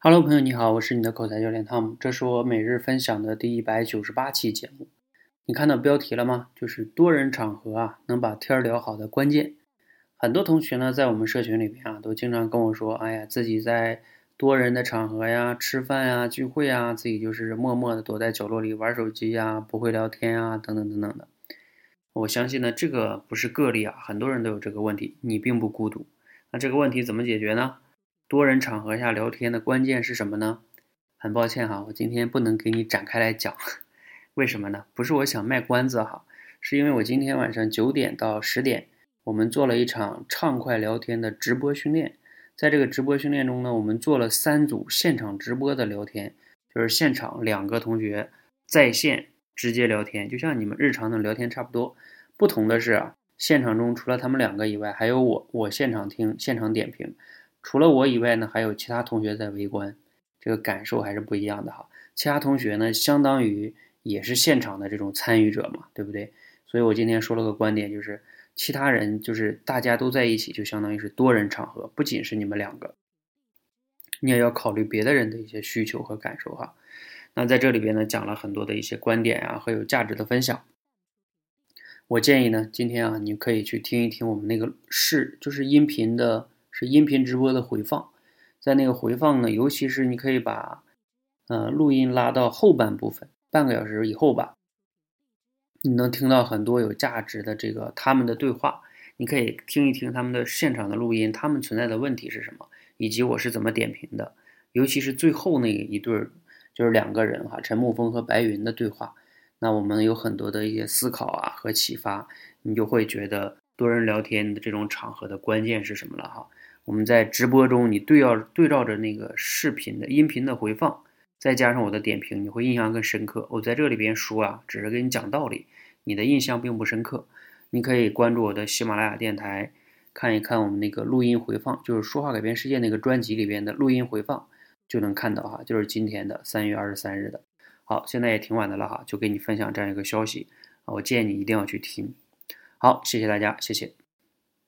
Hello，朋友你好，我是你的口才教练汤姆，这是我每日分享的第一百九十八期节目。你看到标题了吗？就是多人场合啊，能把天聊好的关键。很多同学呢，在我们社群里边啊，都经常跟我说，哎呀，自己在多人的场合呀，吃饭呀、聚会啊，自己就是默默的躲在角落里玩手机呀，不会聊天啊，等等等等的。我相信呢，这个不是个例啊，很多人都有这个问题，你并不孤独。那这个问题怎么解决呢？多人场合下聊天的关键是什么呢？很抱歉哈，我今天不能给你展开来讲，为什么呢？不是我想卖关子哈，是因为我今天晚上九点到十点，我们做了一场畅快聊天的直播训练。在这个直播训练中呢，我们做了三组现场直播的聊天，就是现场两个同学在线直接聊天，就像你们日常的聊天差不多。不同的是啊，现场中除了他们两个以外，还有我，我现场听，现场点评。除了我以外呢，还有其他同学在围观，这个感受还是不一样的哈。其他同学呢，相当于也是现场的这种参与者嘛，对不对？所以我今天说了个观点，就是其他人就是大家都在一起，就相当于是多人场合，不仅是你们两个，你也要考虑别的人的一些需求和感受哈。那在这里边呢，讲了很多的一些观点啊和有价值的分享。我建议呢，今天啊，你可以去听一听我们那个视，就是音频的。是音频直播的回放，在那个回放呢，尤其是你可以把，呃，录音拉到后半部分，半个小时以后吧，你能听到很多有价值的这个他们的对话，你可以听一听他们的现场的录音，他们存在的问题是什么，以及我是怎么点评的，尤其是最后那一对儿，就是两个人哈，陈沐风和白云的对话，那我们有很多的一些思考啊和启发，你就会觉得多人聊天的这种场合的关键是什么了哈。我们在直播中，你对要对照着那个视频的音频的回放，再加上我的点评，你会印象更深刻。我在这里边说啊，只是给你讲道理，你的印象并不深刻。你可以关注我的喜马拉雅电台，看一看我们那个录音回放，就是说话改变世界那个专辑里边的录音回放，就能看到哈，就是今天的三月二十三日的。好，现在也挺晚的了哈，就给你分享这样一个消息啊，我建议你一定要去听。好，谢谢大家，谢谢。